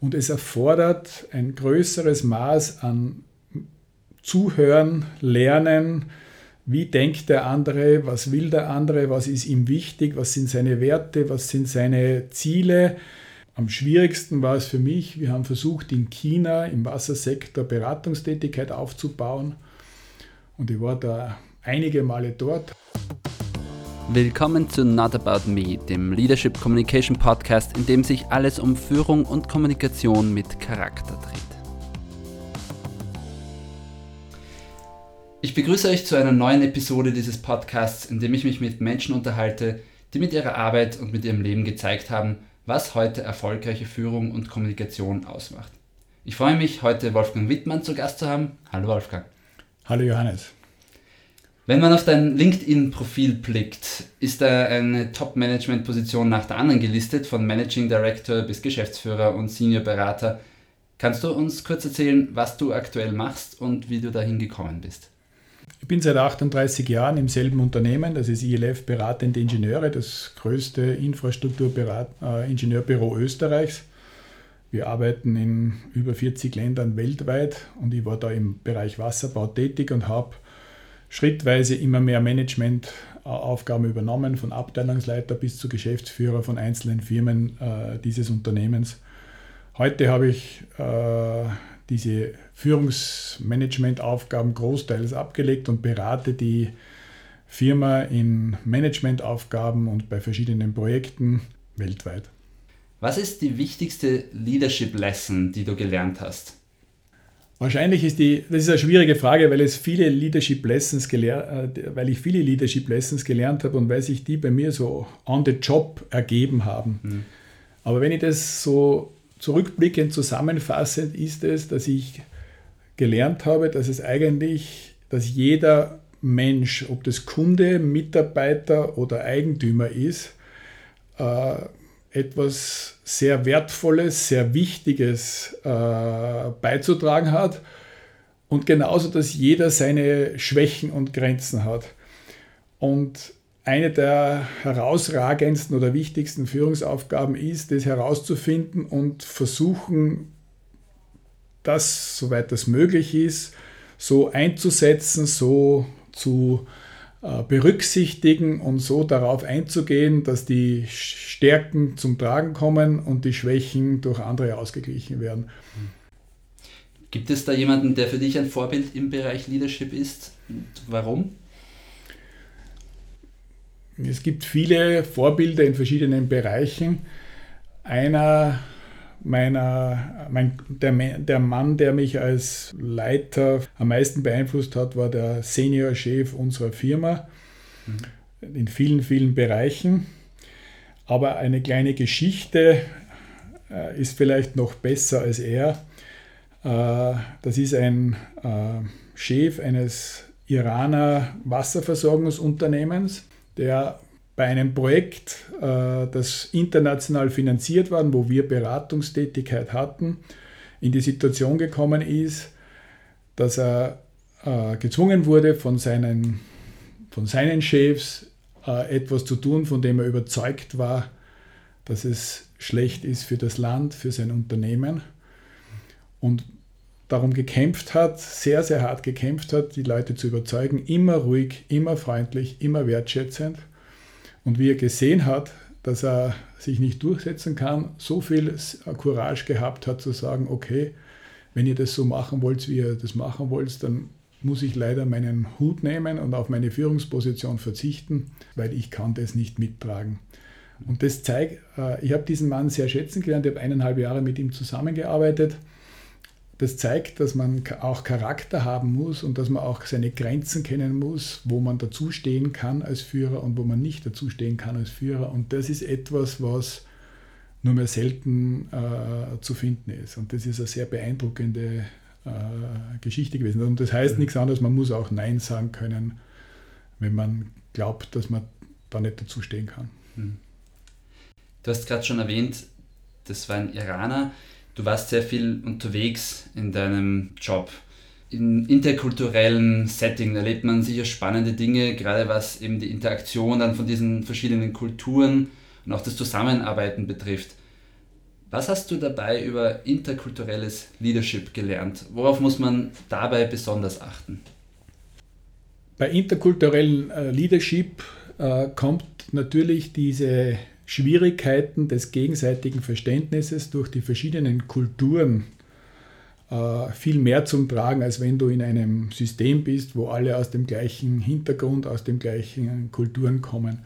Und es erfordert ein größeres Maß an Zuhören, Lernen, wie denkt der andere, was will der andere, was ist ihm wichtig, was sind seine Werte, was sind seine Ziele. Am schwierigsten war es für mich, wir haben versucht in China im Wassersektor Beratungstätigkeit aufzubauen. Und ich war da einige Male dort. Willkommen zu Not About Me, dem Leadership Communication Podcast, in dem sich alles um Führung und Kommunikation mit Charakter dreht. Ich begrüße euch zu einer neuen Episode dieses Podcasts, in dem ich mich mit Menschen unterhalte, die mit ihrer Arbeit und mit ihrem Leben gezeigt haben, was heute erfolgreiche Führung und Kommunikation ausmacht. Ich freue mich, heute Wolfgang Wittmann zu Gast zu haben. Hallo Wolfgang. Hallo Johannes. Wenn man auf dein LinkedIn-Profil blickt, ist da eine Top-Management-Position nach der anderen gelistet, von Managing Director bis Geschäftsführer und Senior Berater. Kannst du uns kurz erzählen, was du aktuell machst und wie du dahin gekommen bist? Ich bin seit 38 Jahren im Unternehmen, das ist ILF Beratende Ingenieure, das größte Infrastrukturingenieurbüro äh, Österreichs. Wir arbeiten in über 40 Ländern weltweit und ich war da im Bereich Wasserbau tätig und habe schrittweise immer mehr Managementaufgaben übernommen, von Abteilungsleiter bis zu Geschäftsführer von einzelnen Firmen äh, dieses Unternehmens. Heute habe ich äh, diese Führungsmanagementaufgaben großteils abgelegt und berate die Firma in Managementaufgaben und bei verschiedenen Projekten weltweit. Was ist die wichtigste Leadership Lesson, die du gelernt hast? Wahrscheinlich ist die, das ist eine schwierige Frage, weil es viele Leadership Lessons gelernt, äh, weil ich viele Leadership Lessons gelernt habe und weil sich die bei mir so on the job ergeben haben. Mhm. Aber wenn ich das so zurückblickend zusammenfassend ist es, dass ich gelernt habe, dass es eigentlich, dass jeder Mensch, ob das Kunde, Mitarbeiter oder Eigentümer ist, äh, etwas sehr Wertvolles, sehr Wichtiges äh, beizutragen hat und genauso, dass jeder seine Schwächen und Grenzen hat. Und eine der herausragendsten oder wichtigsten Führungsaufgaben ist, das herauszufinden und versuchen, das, soweit das möglich ist, so einzusetzen, so zu berücksichtigen und so darauf einzugehen, dass die Stärken zum Tragen kommen und die Schwächen durch andere ausgeglichen werden. Gibt es da jemanden, der für dich ein Vorbild im Bereich Leadership ist? Und warum? Es gibt viele Vorbilder in verschiedenen Bereichen. Einer meiner, mein, der, der Mann, der mich als Leiter am meisten beeinflusst hat, war der Senior-Chef unserer Firma mhm. in vielen, vielen Bereichen. Aber eine kleine Geschichte äh, ist vielleicht noch besser als er. Äh, das ist ein äh, Chef eines Iraner Wasserversorgungsunternehmens der bei einem Projekt, äh, das international finanziert war, wo wir Beratungstätigkeit hatten, in die Situation gekommen ist, dass er äh, gezwungen wurde von seinen, von seinen Chefs äh, etwas zu tun, von dem er überzeugt war, dass es schlecht ist für das Land, für sein Unternehmen. Und darum gekämpft hat, sehr, sehr hart gekämpft hat, die Leute zu überzeugen, immer ruhig, immer freundlich, immer wertschätzend. Und wie er gesehen hat, dass er sich nicht durchsetzen kann, so viel Courage gehabt hat zu sagen, okay, wenn ihr das so machen wollt, wie ihr das machen wollt, dann muss ich leider meinen Hut nehmen und auf meine Führungsposition verzichten, weil ich kann das nicht mittragen. Und das zeigt, äh, ich habe diesen Mann sehr schätzen gelernt, ich habe eineinhalb Jahre mit ihm zusammengearbeitet das zeigt, dass man auch Charakter haben muss und dass man auch seine Grenzen kennen muss, wo man dazustehen kann als Führer und wo man nicht dazustehen kann als Führer. Und das ist etwas, was nur mehr selten äh, zu finden ist. Und das ist eine sehr beeindruckende äh, Geschichte gewesen. Und das heißt nichts anderes, man muss auch Nein sagen können, wenn man glaubt, dass man da nicht dazustehen kann. Mhm. Du hast gerade schon erwähnt, das war ein Iraner du warst sehr viel unterwegs in deinem Job. In interkulturellen Setting erlebt man sicher spannende Dinge, gerade was eben die Interaktion dann von diesen verschiedenen Kulturen und auch das Zusammenarbeiten betrifft. Was hast du dabei über interkulturelles Leadership gelernt? Worauf muss man dabei besonders achten? Bei interkulturellem äh, Leadership äh, kommt natürlich diese Schwierigkeiten des gegenseitigen Verständnisses durch die verschiedenen Kulturen äh, viel mehr zum Tragen, als wenn du in einem System bist, wo alle aus dem gleichen Hintergrund, aus den gleichen Kulturen kommen.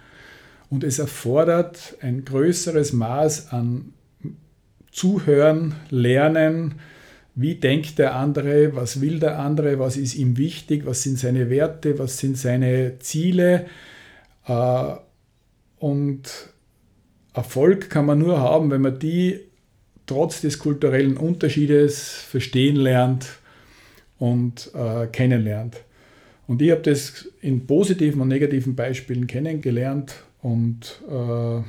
Und es erfordert ein größeres Maß an Zuhören, Lernen, wie denkt der andere, was will der andere, was ist ihm wichtig, was sind seine Werte, was sind seine Ziele. Äh, und Erfolg kann man nur haben, wenn man die trotz des kulturellen Unterschiedes verstehen lernt und äh, kennenlernt. Und ich habe das in positiven und negativen Beispielen kennengelernt und äh,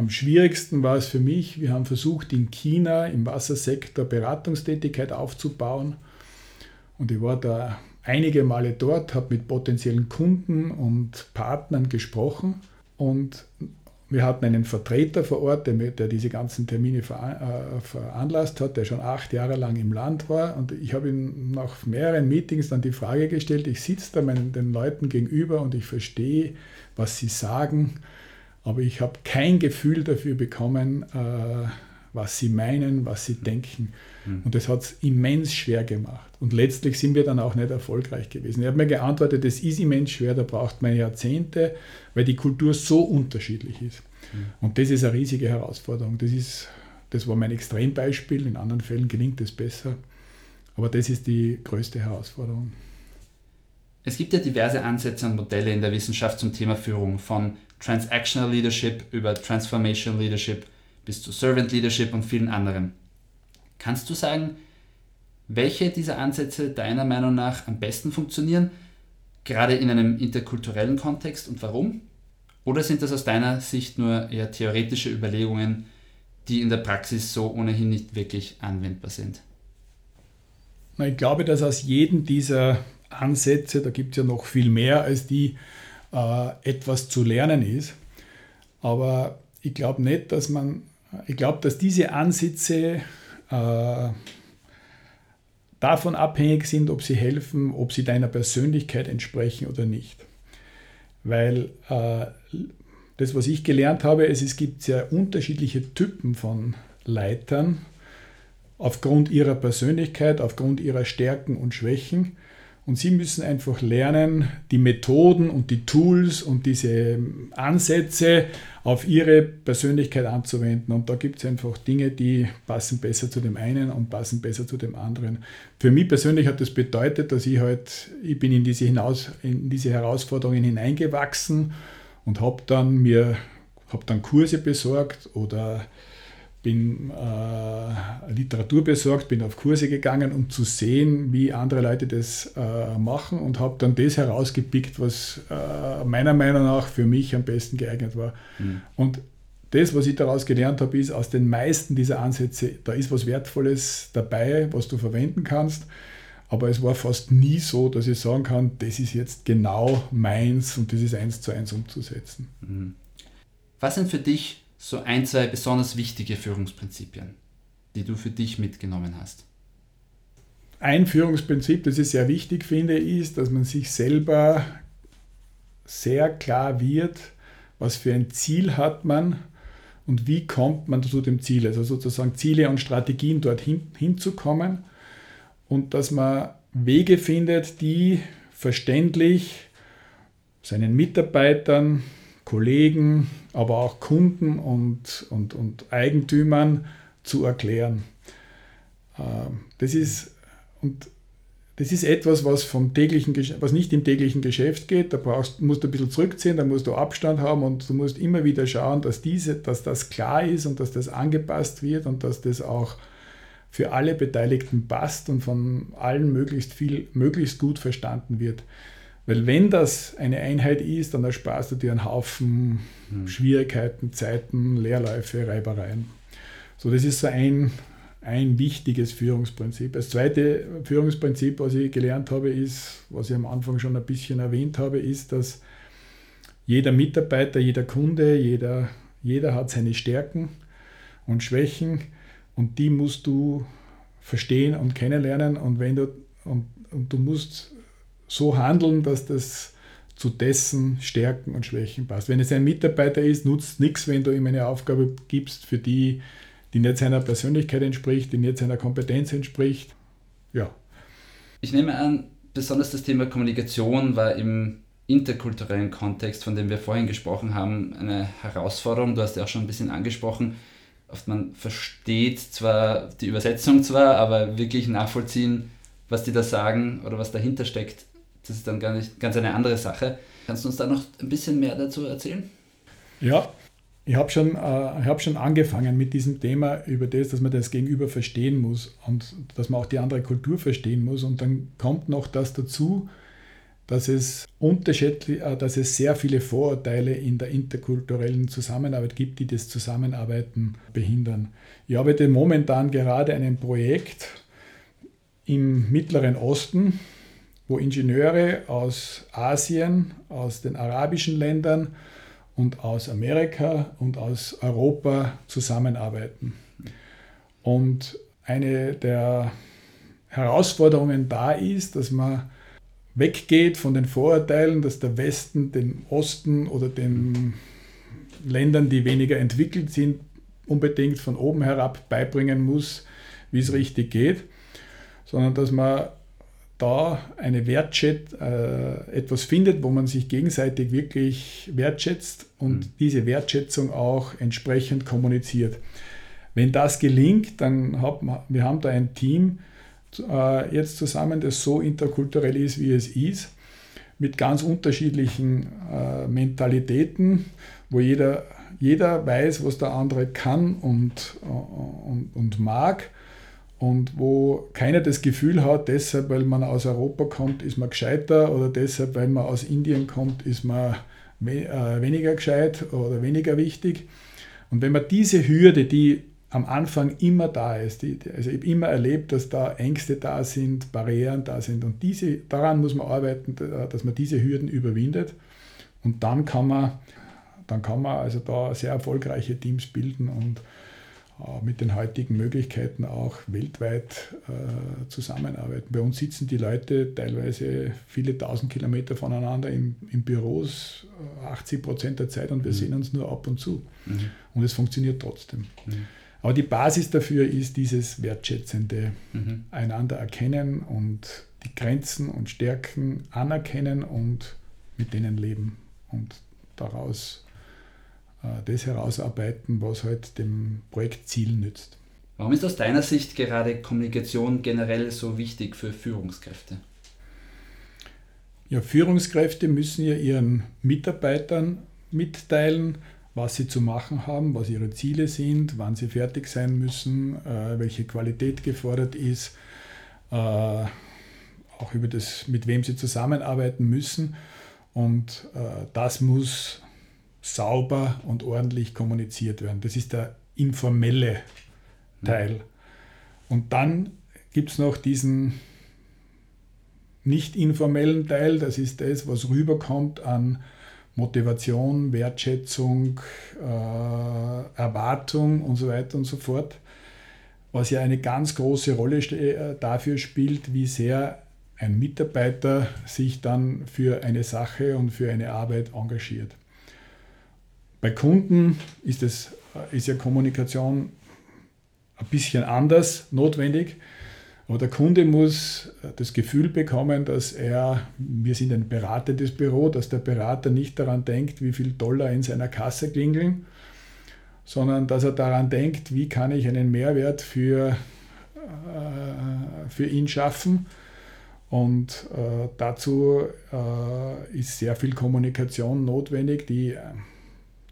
am schwierigsten war es für mich, wir haben versucht, in China im Wassersektor Beratungstätigkeit aufzubauen. Und ich war da einige Male dort, habe mit potenziellen Kunden und Partnern gesprochen. Und wir hatten einen Vertreter vor Ort, der, der diese ganzen Termine äh, veranlasst hat, der schon acht Jahre lang im Land war. Und ich habe ihm nach mehreren Meetings dann die Frage gestellt, ich sitze da meinen, den Leuten gegenüber und ich verstehe, was sie sagen aber ich habe kein Gefühl dafür bekommen, äh, was sie meinen, was sie denken. Mhm. Und das hat es immens schwer gemacht. Und letztlich sind wir dann auch nicht erfolgreich gewesen. Ich habe mir geantwortet, das ist immens schwer, da braucht man Jahrzehnte, weil die Kultur so unterschiedlich ist. Mhm. Und das ist eine riesige Herausforderung. Das, ist, das war mein Extrembeispiel, in anderen Fällen gelingt es besser. Aber das ist die größte Herausforderung. Es gibt ja diverse Ansätze und Modelle in der Wissenschaft zum Thema Führung, von Transactional Leadership über Transformational Leadership bis zu Servant Leadership und vielen anderen. Kannst du sagen, welche dieser Ansätze deiner Meinung nach am besten funktionieren, gerade in einem interkulturellen Kontext und warum? Oder sind das aus deiner Sicht nur eher theoretische Überlegungen, die in der Praxis so ohnehin nicht wirklich anwendbar sind? Ich glaube, dass aus jedem dieser Ansätze, da gibt es ja noch viel mehr als die, äh, etwas zu lernen ist. Aber ich glaube nicht, dass man, ich glaube, dass diese Ansätze äh, davon abhängig sind, ob sie helfen, ob sie deiner Persönlichkeit entsprechen oder nicht. Weil äh, das, was ich gelernt habe, ist, es gibt sehr unterschiedliche Typen von Leitern aufgrund ihrer Persönlichkeit, aufgrund ihrer Stärken und Schwächen. Und Sie müssen einfach lernen, die Methoden und die Tools und diese Ansätze auf Ihre Persönlichkeit anzuwenden. Und da gibt es einfach Dinge, die passen besser zu dem einen und passen besser zu dem anderen. Für mich persönlich hat das bedeutet, dass ich halt, ich bin in diese, hinaus, in diese Herausforderungen hineingewachsen und habe dann mir habe dann Kurse besorgt oder bin äh, Literatur besorgt, bin auf Kurse gegangen, um zu sehen, wie andere Leute das äh, machen und habe dann das herausgepickt, was äh, meiner Meinung nach für mich am besten geeignet war. Mhm. Und das, was ich daraus gelernt habe, ist, aus den meisten dieser Ansätze, da ist was Wertvolles dabei, was du verwenden kannst. Aber es war fast nie so, dass ich sagen kann, das ist jetzt genau meins und das ist eins zu eins umzusetzen. Mhm. Was sind für dich so ein, zwei besonders wichtige Führungsprinzipien, die du für dich mitgenommen hast? Ein Führungsprinzip, das ich sehr wichtig finde, ist, dass man sich selber sehr klar wird, was für ein Ziel hat man und wie kommt man zu dem Ziel. Also sozusagen Ziele und Strategien dorthin hinzukommen und dass man Wege findet, die verständlich seinen Mitarbeitern, Kollegen, aber auch Kunden und, und, und Eigentümern zu erklären. Ähm, das ist, und das ist etwas, was, vom täglichen, was nicht im täglichen Geschäft geht. Da brauchst, musst du ein bisschen zurückziehen, da musst du Abstand haben und du musst immer wieder schauen, dass, diese, dass das klar ist und dass das angepasst wird und dass das auch für alle Beteiligten passt und von allen möglichst viel, möglichst gut verstanden wird. Weil wenn das eine Einheit ist, dann ersparst du dir einen Haufen mhm. Schwierigkeiten, Zeiten, Leerläufe, Reibereien. So, das ist so ein, ein wichtiges Führungsprinzip. Das zweite Führungsprinzip, was ich gelernt habe, ist, was ich am Anfang schon ein bisschen erwähnt habe, ist, dass jeder Mitarbeiter, jeder Kunde, jeder, jeder hat seine Stärken und Schwächen Und die musst du verstehen und kennenlernen und, wenn du, und, und du musst so handeln, dass das zu dessen Stärken und Schwächen passt. Wenn es ein Mitarbeiter ist, nutzt nichts, wenn du ihm eine Aufgabe gibst, für die, die nicht seiner Persönlichkeit entspricht, die nicht seiner Kompetenz entspricht. Ja. Ich nehme an, besonders das Thema Kommunikation war im interkulturellen Kontext, von dem wir vorhin gesprochen haben, eine Herausforderung. Du hast ja auch schon ein bisschen angesprochen. Oft man versteht zwar die Übersetzung zwar, aber wirklich nachvollziehen, was die da sagen oder was dahinter steckt, das ist dann gar nicht, ganz eine andere Sache. Kannst du uns da noch ein bisschen mehr dazu erzählen? Ja, ich habe schon, äh, hab schon angefangen mit diesem Thema über das, dass man das Gegenüber verstehen muss und dass man auch die andere Kultur verstehen muss. Und dann kommt noch das dazu, dass es, unterschiedlich, äh, dass es sehr viele Vorurteile in der interkulturellen Zusammenarbeit gibt, die das Zusammenarbeiten behindern. Ich arbeite momentan gerade an einem Projekt im Mittleren Osten, wo Ingenieure aus Asien, aus den arabischen Ländern und aus Amerika und aus Europa zusammenarbeiten. Und eine der Herausforderungen da ist, dass man weggeht von den Vorurteilen, dass der Westen dem Osten oder den Ländern, die weniger entwickelt sind, unbedingt von oben herab beibringen muss, wie es richtig geht, sondern dass man da eine Wertschätz, äh, etwas findet, wo man sich gegenseitig wirklich wertschätzt und mhm. diese Wertschätzung auch entsprechend kommuniziert. Wenn das gelingt, dann haben wir haben da ein Team äh, jetzt zusammen, das so interkulturell ist, wie es ist, mit ganz unterschiedlichen äh, Mentalitäten, wo jeder, jeder weiß, was der andere kann und, äh, und, und mag und wo keiner das Gefühl hat, deshalb, weil man aus Europa kommt, ist man gescheiter oder deshalb, weil man aus Indien kommt, ist man äh, weniger gescheit oder weniger wichtig. Und wenn man diese Hürde, die am Anfang immer da ist, die, also ich habe immer erlebt, dass da Ängste da sind, Barrieren da sind und diese, daran muss man arbeiten, dass man diese Hürden überwindet und dann kann man, dann kann man also da sehr erfolgreiche Teams bilden und mit den heutigen Möglichkeiten auch weltweit äh, zusammenarbeiten. Bei uns sitzen die Leute teilweise viele tausend Kilometer voneinander in, in Büros, 80 äh, Prozent der Zeit und wir mhm. sehen uns nur ab und zu. Mhm. Und es funktioniert trotzdem. Mhm. Aber die Basis dafür ist dieses wertschätzende mhm. einander erkennen und die Grenzen und Stärken anerkennen und mit denen leben und daraus äh, das herausarbeiten, was halt dem Projektziel nützt. Warum ist aus deiner Sicht gerade Kommunikation generell so wichtig für Führungskräfte? Ja, Führungskräfte müssen ja ihren Mitarbeitern mitteilen, was sie zu machen haben, was ihre Ziele sind, wann sie fertig sein müssen, äh, welche Qualität gefordert ist, äh, auch über das, mit wem sie zusammenarbeiten müssen. Und das muss sauber und ordentlich kommuniziert werden. Das ist der informelle Teil. Und dann gibt es noch diesen nicht informellen Teil, das ist das, was rüberkommt an Motivation, Wertschätzung, äh, Erwartung und so weiter und so fort, was ja eine ganz große Rolle äh, dafür spielt, wie sehr ein Mitarbeiter sich dann für eine Sache und für eine Arbeit engagiert. Bei Kunden ist, es, ist ja Kommunikation ein bisschen anders notwendig. Aber der Kunde muss das Gefühl bekommen, dass er, wir sind ein beratendes Büro, dass der Berater nicht daran denkt, wie viel Dollar in seiner Kasse klingeln, sondern dass er daran denkt, wie kann ich einen Mehrwert für, äh, für ihn schaffen. Und äh, dazu äh, ist sehr viel Kommunikation notwendig, die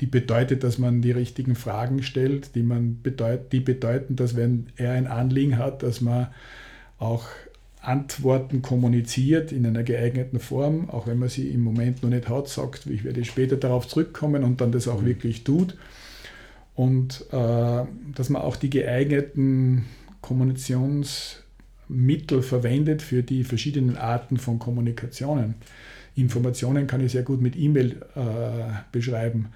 die bedeutet, dass man die richtigen Fragen stellt, die, man bedeut, die bedeuten, dass wenn er ein Anliegen hat, dass man auch Antworten kommuniziert in einer geeigneten Form, auch wenn man sie im Moment noch nicht hat, sagt, ich werde später darauf zurückkommen und dann das auch mhm. wirklich tut. Und äh, dass man auch die geeigneten Kommunikationsmittel verwendet für die verschiedenen Arten von Kommunikationen. Informationen kann ich sehr gut mit E-Mail äh, beschreiben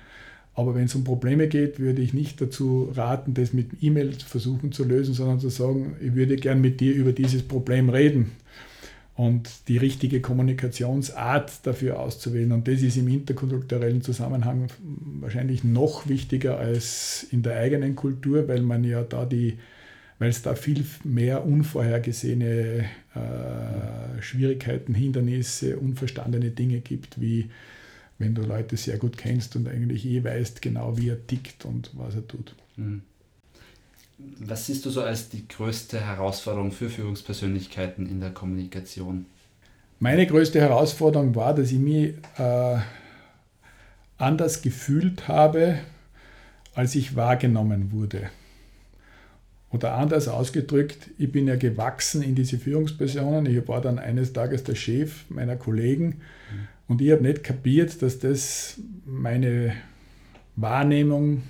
Aber wenn es um Probleme geht, würde ich nicht dazu raten, das mit E-Mail versuchen zu lösen, sondern zu sagen, ich würde gern mit dir über dieses Problem reden und die richtige Kommunikationsart dafür auszuwählen. Und das ist im interkulturellen Zusammenhang wahrscheinlich noch wichtiger als in der eigenen Kultur, weil man ja da die, weil es da viel mehr unvorhergesehene äh, Schwierigkeiten, Hindernisse, unverstandene Dinge gibt, wie wenn du Leute sehr gut kennst und eigentlich eh weißt genau, wie er tickt und was er tut. Mhm. Was siehst du so als die größte Herausforderung für Führungspersönlichkeiten in der Kommunikation? Meine größte Herausforderung war, dass ich mich äh, anders gefühlt habe, als ich wahrgenommen wurde. Oder anders ausgedrückt, ich bin ja gewachsen in diese Führungspersonen. Ich war dann eines Tages der Chef meiner Kollegen mhm. Und ich habe nicht kapiert, dass das meine Wahrnehmung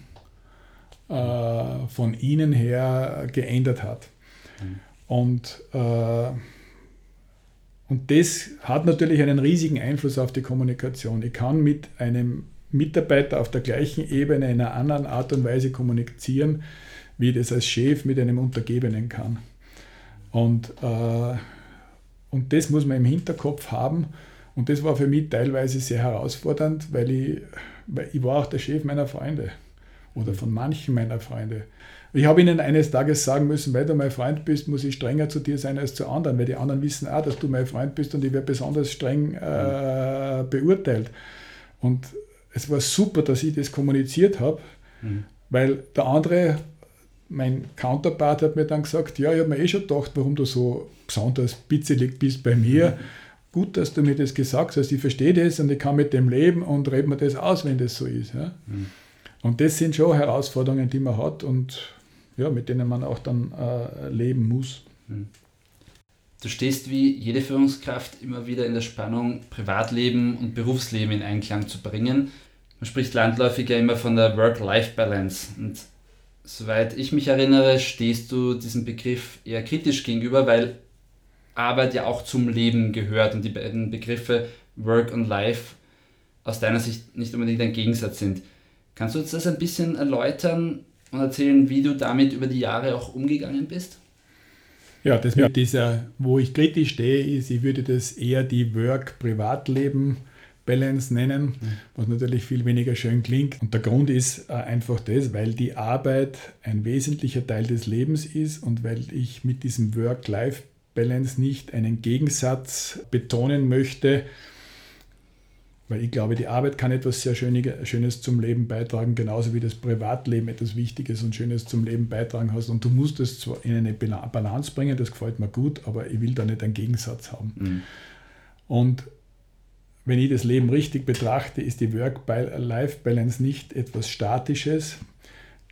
äh, von ihnen her geändert hat. Mhm. Und, äh, und das hat natürlich einen riesigen Einfluss auf die Kommunikation. Ich kann mit einem Mitarbeiter auf der gleichen Ebene in einer anderen Art und Weise kommunizieren, wie ich das als Chef mit einem Untergebenen kann. Und, äh, und das muss man im Hinterkopf haben. Und das war für mich teilweise sehr herausfordernd, weil ich, weil ich war auch der Chef meiner Freunde oder von manchen meiner Freunde. Ich habe ihnen eines Tages sagen müssen, weil du mein Freund bist, muss ich strenger zu dir sein als zu anderen, weil die anderen wissen auch, dass du mein Freund bist und ich werde besonders streng äh, beurteilt. Und es war super, dass ich das kommuniziert habe, mhm. weil der andere mein Counterpart hat mir dann gesagt, ja, ich habe mir eh schon gedacht, warum du so besonders bitzelig bist bei mir. Gut, dass du mir das gesagt hast, ich verstehe das und ich kann mit dem leben und rede mir das aus, wenn das so ist. Ja. Mhm. Und das sind schon Herausforderungen, die man hat und ja, mit denen man auch dann äh, leben muss. Mhm. Du stehst wie jede Führungskraft immer wieder in der Spannung, Privatleben und Berufsleben in Einklang zu bringen. Man spricht landläufig ja immer von der Work-Life-Balance. Und soweit ich mich erinnere, stehst du diesem Begriff eher kritisch gegenüber, weil Arbeit ja auch zum Leben gehört und die beiden Begriffe Work und Life aus deiner Sicht nicht unbedingt ein Gegensatz sind. Kannst du uns das ein bisschen erläutern und erzählen, wie du damit über die Jahre auch umgegangen bist? Ja, das mit dieser, wo ich kritisch stehe, ist, ich würde das eher die Work-Privatleben Balance nennen, mhm. was natürlich viel weniger schön klingt. Und der Grund ist äh, einfach das, weil die Arbeit ein wesentlicher Teil des Lebens ist und weil ich mit diesem Work-Life-Balance nicht einen Gegensatz betonen möchte, weil ich glaube, die Arbeit kann etwas sehr Schönes zum Leben beitragen, genauso wie das Privatleben etwas Wichtiges und Schönes zum Leben beitragen hast. Und du musst es zwar in eine Balance bringen, das gefällt mir gut, aber ich will da nicht einen Gegensatz haben. Mhm. Und wenn ich das Leben richtig betrachte, ist die Work-Life-Balance nicht etwas Statisches.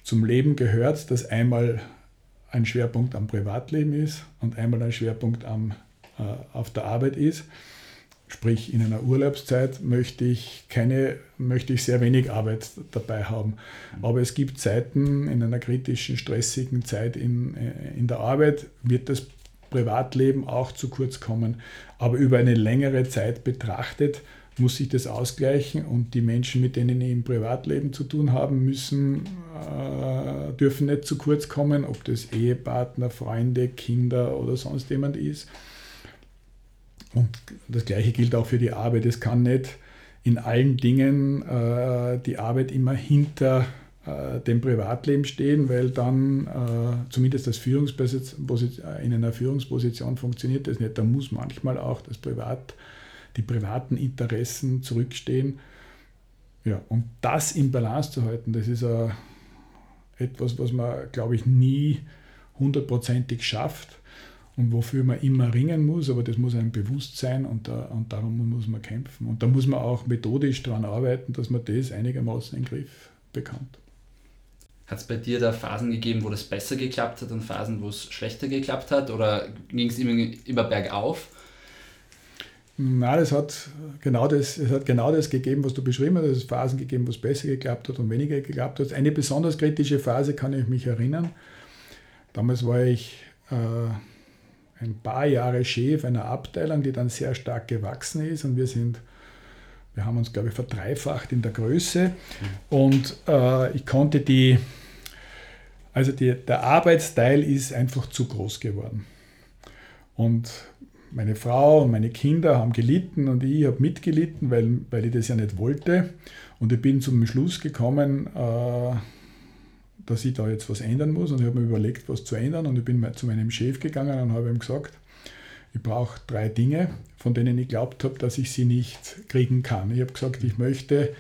Zum Leben gehört, dass einmal ein Schwerpunkt am Privatleben ist und einmal ein Schwerpunkt am, äh, auf der Arbeit ist. Sprich, in einer Urlaubszeit möchte ich keine, möchte ich sehr wenig Arbeit dabei haben. Aber es gibt Zeiten in einer kritischen, stressigen Zeit in, in der Arbeit, wird das Privatleben auch zu kurz kommen. Aber über eine längere Zeit betrachtet muss sich das ausgleichen und die Menschen, mit denen ich im Privatleben zu tun haben müssen, äh, dürfen nicht zu kurz kommen, ob das Ehepartner, Freunde, Kinder oder sonst jemand ist. Und das Gleiche gilt auch für die Arbeit. Es kann nicht in allen Dingen äh, die Arbeit immer hinter äh, dem Privatleben stehen, weil dann äh, zumindest das Führungsposition, äh, in einer Führungsposition funktioniert das nicht. Da muss manchmal auch das Privat, die privaten Interessen zurückstehen. Ja, und das in Balance zu halten, das ist uh, etwas, was man, glaube ich, nie hundertprozentig schafft und wofür man immer ringen muss, aber das muss einem bewusst sein und, da, und darum muss man kämpfen. Und da muss man auch methodisch daran arbeiten, dass man das einigermaßen in den Griff bekommt. Hat es bei dir da Phasen gegeben, wo das besser geklappt hat und Phasen, wo es schlechter geklappt hat oder ging es immer, immer bergauf? Nein, es hat, genau das, es hat genau das gegeben, was du beschrieben hast. Es hat Phasen gegeben, wo es besser geklappt hat und weniger geklappt hat. Eine besonders kritische Phase kann ich mich erinnern. Damals war ich äh, ein paar Jahre Chef einer Abteilung, die dann sehr stark gewachsen ist und wir sind Wir haben uns, glaube ich, verdreifacht in der Größe und äh, ich konnte die, also die, der Arbeitsteil ist einfach zu groß geworden. Und meine Frau und meine Kinder haben gelitten und ich habe mitgelitten, weil, weil ich das ja nicht wollte. Und ich bin zum Schluss gekommen, äh, dass ich da jetzt was ändern muss. Und ich habe mir überlegt, was zu ändern. Und ich bin zu meinem Chef gegangen und habe ihm gesagt, ich brauche drei Dinge, von denen ich glaubt habe, dass ich sie nicht kriegen kann. Ich habe gesagt, ich möchte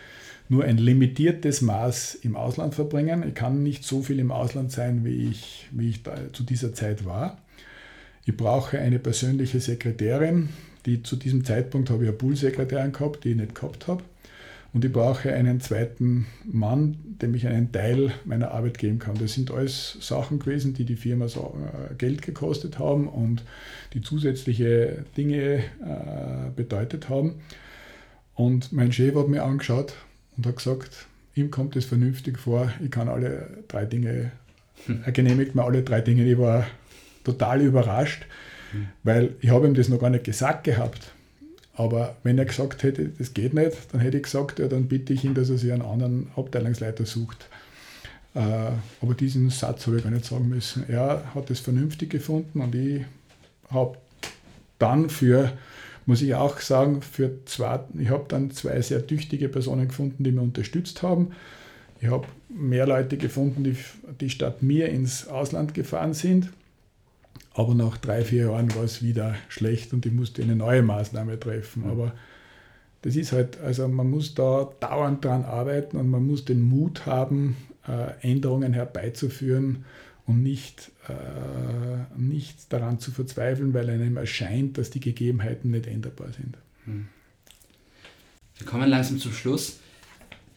nur ein limitiertes Maß im Ausland verbringen. Ich kann nicht so viel im Ausland sein, wie ich, wie ich zu dieser Zeit war. Ich brauche eine persönliche Sekretärin, die zu diesem Zeitpunkt habe ich eine Poolsekretärin gehabt, die ich nicht gehabt habe. Und ich brauche einen zweiten Mann, dem ich einen Teil meiner Arbeit geben kann. Das sind alles Sachen gewesen, die die Firma so, äh, Geld gekostet haben und die zusätzliche Dinge äh, bedeutet haben. Und mein Chef hat mir angeschaut und hat gesagt, ihm kommt es vernünftig vor, ich kann alle drei Dinge, er genehmigt mir alle drei Dinge. Ich war total überrascht, mhm. weil ich habe ihm das noch gar nicht gesagt gehabt. Aber wenn er gesagt hätte, das geht nicht, dann hätte ich gesagt, ja, dann bitte ich ihn, dass er sich einen anderen Abteilungsleiter sucht. Äh, aber diesen Satz habe ich gar nicht sagen müssen. Er hat es vernünftig gefunden und ich habe dann für, muss ich auch sagen, für zwei, ich habe dann zwei sehr tüchtige Personen gefunden, die mir unterstützt haben. Ich habe mehr Leute gefunden, die, die statt mir ins Ausland gefahren sind aber nach drei, vier Jahren war es wieder schlecht und ich musste eine neue Maßnahme treffen. Mhm. Aber das ist halt, also man muss da dauernd dran arbeiten und man muss den Mut haben, äh, Änderungen herbeizuführen und nicht, äh, nicht daran zu verzweifeln, weil einem erscheint, dass die Gegebenheiten nicht änderbar sind. Mhm. Wir kommen langsam zum Schluss.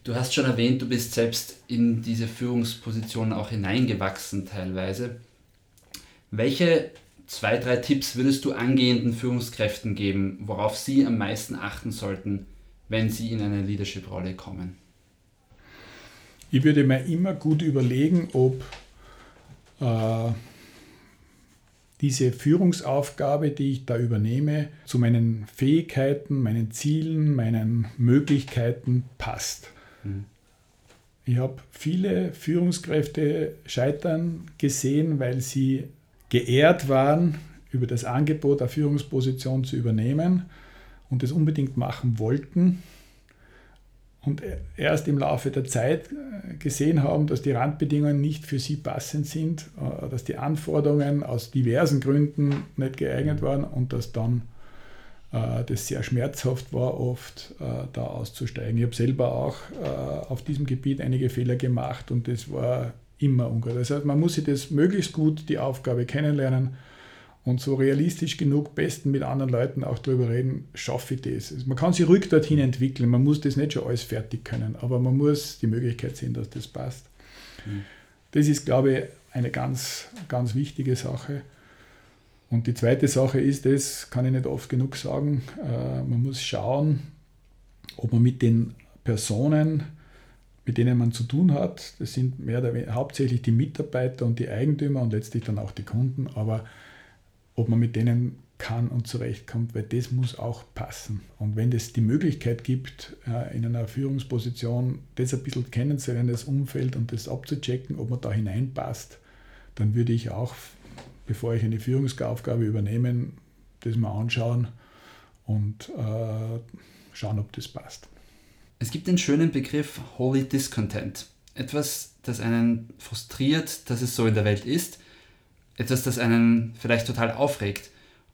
Du hast schon erwähnt, du bist selbst in diese Führungsposition auch hineingewachsen teilweise. Welche zwei, drei Tipps würdest du angehenden Führungskräften geben, worauf sie am meisten achten sollten, wenn sie in eine Leadership-Rolle kommen? Ich würde mir immer gut überlegen, ob äh, diese Führungsaufgabe, die ich da übernehme, zu meinen Fähigkeiten, meinen Zielen, meinen Möglichkeiten passt. Mhm. Ich habe viele Führungskräfte scheitern gesehen, weil sie geehrt waren, über das Angebot eine Führungsposition zu übernehmen und es unbedingt machen wollten und erst im Laufe der Zeit äh, gesehen haben, dass die Randbedingungen nicht für sie passend sind, äh, dass die Anforderungen aus diversen Gründen nicht geeignet waren und dass dann äh, das sehr schmerzhaft war, oft da auszusteigen. Ich habe selber auch auf diesem Gebiet einige Fehler gemacht und das war immer ungut. Das heißt, man muss sich das möglichst gut, die Aufgabe kennenlernen und so realistisch genug besten mit anderen Leuten auch darüber reden, schaffe ich das. Also man kann sich ruhig dorthin entwickeln, man muss das nicht schon alles fertig können, aber man muss die Möglichkeit sehen, dass das passt. Mhm. Das ist, glaube ich, eine ganz, ganz wichtige Sache. Und die zweite Sache ist, das kann ich nicht oft genug sagen, äh, man muss schauen, ob man mit den Personen, mit denen man zu tun hat. Das sind mehr oder weniger hauptsächlich die Mitarbeiter und die Eigentümer und letztlich dann auch die Kunden. Aber ob man mit denen kann und zurechtkommt, weil das muss auch passen. Und wenn es die Möglichkeit gibt, äh, in einer Führungsposition das ein bisschen kennenzulernen, das Umfeld und das abzuchecken, ob man da hineinpasst, dann würde ich auch, bevor ich eine Führungsaufgabe übernehme, das mal anschauen und äh, schauen, ob das passt. Es gibt den schönen Begriff Holy Discontent. Etwas, das einen frustriert, dass es so in der Welt ist. Etwas, das einen vielleicht total aufregt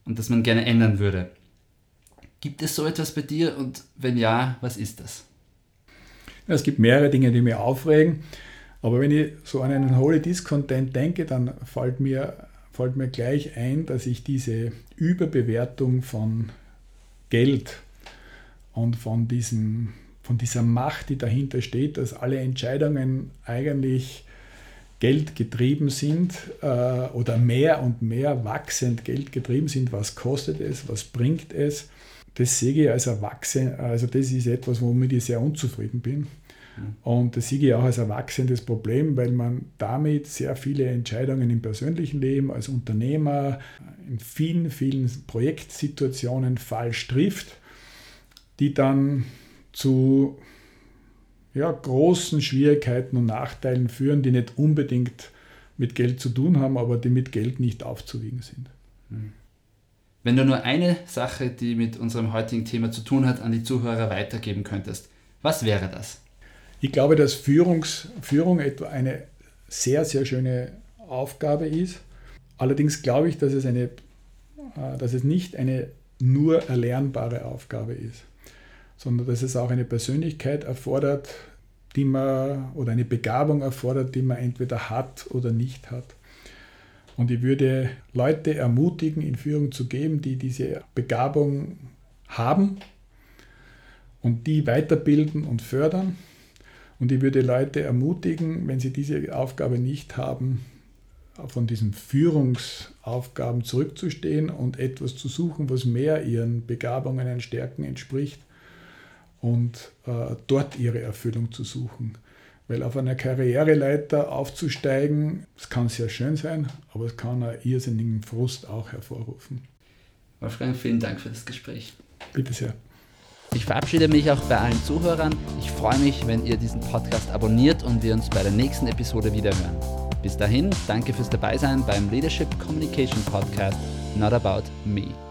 und das man gerne ändern würde. Gibt es so etwas bei dir und wenn ja, was ist das? Es gibt mehrere Dinge, die mich aufregen. Aber wenn ich so an einen Holy Discontent denke, dann fällt mir, fällt mir gleich ein, dass ich diese Überbewertung von Geld und von diesen von dieser Macht, die dahinter steht, dass alle Entscheidungen eigentlich geldgetrieben sind äh, oder mehr und mehr wachsend geldgetrieben sind. Was kostet es? Was bringt es? Das sehe ich als Erwachsener, also das ist etwas, womit ich sehr unzufrieden bin. Mhm. Und das sehe ich auch als erwachsenes Problem, weil man damit sehr viele Entscheidungen im persönlichen Leben als Unternehmer in vielen, vielen Projektsituationen falsch trifft, die dann zu ja, großen Schwierigkeiten und Nachteilen führen, die nicht unbedingt mit Geld zu tun haben, aber die mit Geld nicht aufzuwiegen sind. Mhm. Wenn du nur eine Sache, die mit unserem heutigen Thema zu tun hat, an die Zuhörer weitergeben könntest, was wäre das? Ich glaube, dass Führungs, Führung etwa eine sehr, sehr schöne Aufgabe ist. Allerdings glaube ich, dass es, eine, äh, dass es nicht eine nur erlernbare Aufgabe ist, sondern dass es auch eine Persönlichkeit erfordert, die man oder eine Begabung erfordert, die man entweder hat oder nicht hat. Und ich würde Leute ermutigen, in Führung zu geben, die diese Begabung haben und die weiterbilden und fördern. Und ich würde Leute ermutigen, wenn sie diese Aufgabe nicht haben, von diesen Führungsaufgaben zurückzustehen und etwas zu suchen, was mehr ihren Begabungen und Stärken entspricht und äh, dort ihre Erfüllung zu suchen. Weil auf einer Karriereleiter aufzusteigen, das kann sehr schön sein, aber es kann einen irrsinnigen Frust auch hervorrufen. Wolfgang, vielen Dank für das Gespräch. Bitte sehr. Ich verabschiede mich auch bei allen Zuhörern. Ich freue mich, wenn ihr diesen Podcast abonniert und wir uns bei der nächsten Episode wieder hören. Bis dahin, danke fürs Dabeisein beim Leadership Communication Podcast Not About Me.